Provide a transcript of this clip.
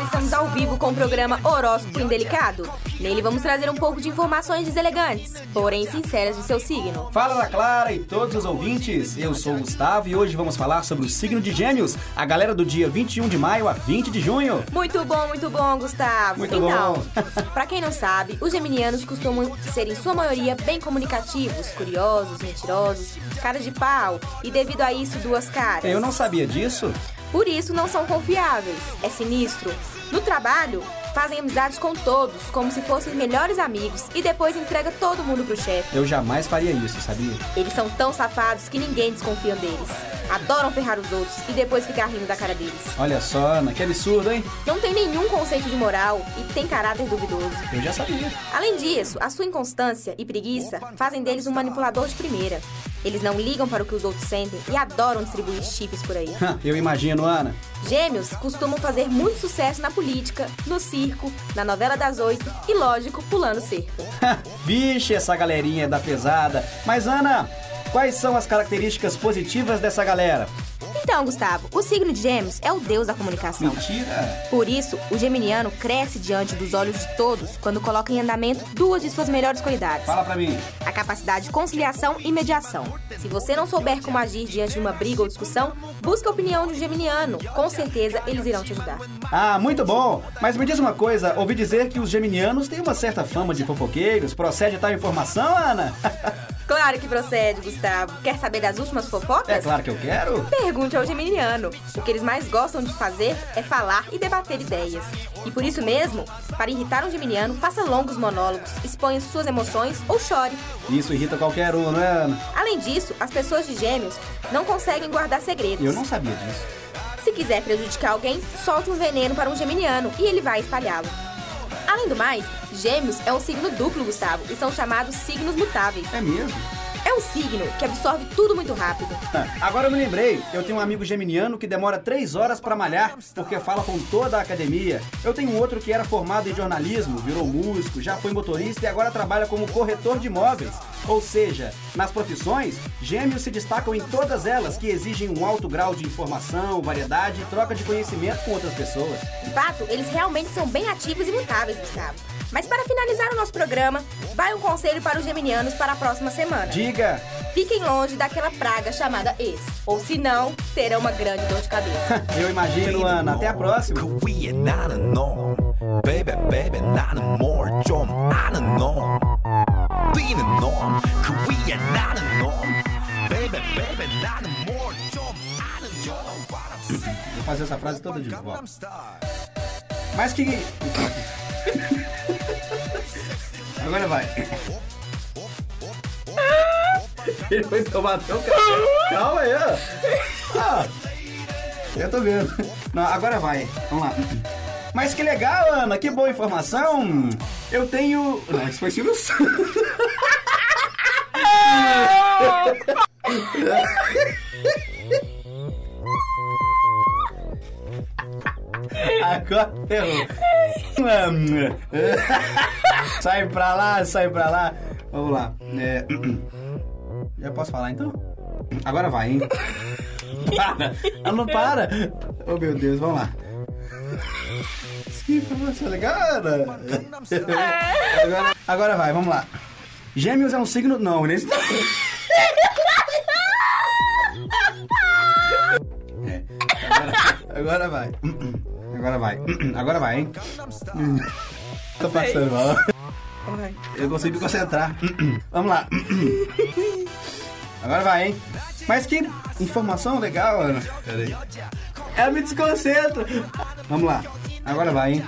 Estamos ao vivo com o programa Horóscopo Indelicado. Nele vamos trazer um pouco de informações deselegantes, porém sinceras de seu signo. Fala da Clara e todos os ouvintes, eu sou o Gustavo e hoje vamos falar sobre o signo de Gêmeos, a galera do dia 21 de maio a 20 de junho. Muito bom, muito bom, Gustavo. Muito então, bom. pra quem não sabe, os geminianos costumam ser em sua maioria bem comunicativos, curiosos, mentirosos, cara de pau e devido a isso duas caras. Eu não sabia disso. Por isso não são confiáveis. É sinistro. No trabalho, fazem amizades com todos, como se fossem melhores amigos, e depois entrega todo mundo pro chefe. Eu jamais faria isso, sabia? Eles são tão safados que ninguém desconfia deles. Adoram ferrar os outros e depois ficar rindo da cara deles. Olha só, Ana, que absurdo, hein? Não tem nenhum conceito de moral e tem caráter duvidoso. Eu já sabia. Além disso, a sua inconstância e preguiça fazem deles um manipulador de primeira. Eles não ligam para o que os outros sentem e adoram distribuir chifres por aí. Eu imagino, Ana. Gêmeos costumam fazer muito sucesso na política, no circo, na novela das oito e, lógico, pulando cerca. Vixe, essa galerinha é da pesada. Mas, Ana, quais são as características positivas dessa galera? Então, Gustavo, o signo de Gêmeos é o deus da comunicação. Mentira. Por isso, o geminiano cresce diante dos olhos de todos quando coloca em andamento duas de suas melhores qualidades: Fala pra mim. a capacidade de conciliação e mediação. Se você não souber como agir diante de uma briga ou discussão, busque a opinião de um geminiano. Com certeza, eles irão te ajudar. Ah, muito bom. Mas me diz uma coisa, ouvi dizer que os geminianos têm uma certa fama de fofoqueiros. Procede tal informação, Ana? Claro que procede, Gustavo. Quer saber das últimas fofocas? É claro que eu quero. Pergunte ao geminiano. O que eles mais gostam de fazer é falar e debater ideias. E por isso mesmo, para irritar um geminiano, faça longos monólogos, exponha suas emoções ou chore. Isso irrita qualquer um, não é, Ana? Além disso, as pessoas de gêmeos não conseguem guardar segredos. Eu não sabia disso. Se quiser prejudicar alguém, solte um veneno para um geminiano e ele vai espalhá-lo. Além do mais, gêmeos é um signo duplo, Gustavo, e são chamados signos mutáveis. É mesmo? É um signo que absorve tudo muito rápido. Ah, Agora eu me lembrei, eu tenho um amigo geminiano que demora três horas pra malhar porque fala com toda a academia. Eu tenho outro que era formado em jornalismo, virou músico, já foi motorista e agora trabalha como corretor de imóveis. Ou seja, nas profissões, gêmeos se destacam em todas elas que exigem um alto grau de informação, variedade e troca de conhecimento com outras pessoas. De fato, eles realmente são bem ativos e mutáveis, Gustavo. Mas para finalizar o nosso programa, vai um conselho para os geminianos para a próxima semana. Diga! Fiquem longe daquela praga chamada ex, ou se não, terão uma grande dor de cabeça. Eu imagino, Ana. Até a próxima. Baby, baby, not more, jump, I don't know. 너 뛰는 놈그 위에 나는 너 Baby baby 나는 뭘 좀 아는 너 Vou fazer essa frase toda de volta. Gangnam Style Mas que. Agora vai. Ele foi tomar teu café. Calma aí, ó. Ah, eu tô vendo. Não, agora vai. Vamos lá. Mas que legal, Ana. Que boa informação. Eu tenho. Não, isso foi Silvio Santos. Agora ferrou. sai pra lá, sai pra lá. Vamos lá. É, Já posso falar então? Agora vai, hein? Para! Ela não para! Oh meu Deus, vamos lá. Que informação legal. Agora, agora vai, vamos lá. Gêmeos é um signo. Não, nesse. É. Agora, agora vai. Agora vai. Agora vai, hein? Tô passando mal. Eu consigo me concentrar. Vamos lá. Agora vai, hein? Mas que informação legal, Ana. Peraí. Ela me desconcentra. Vamos lá. Agora vai, hein?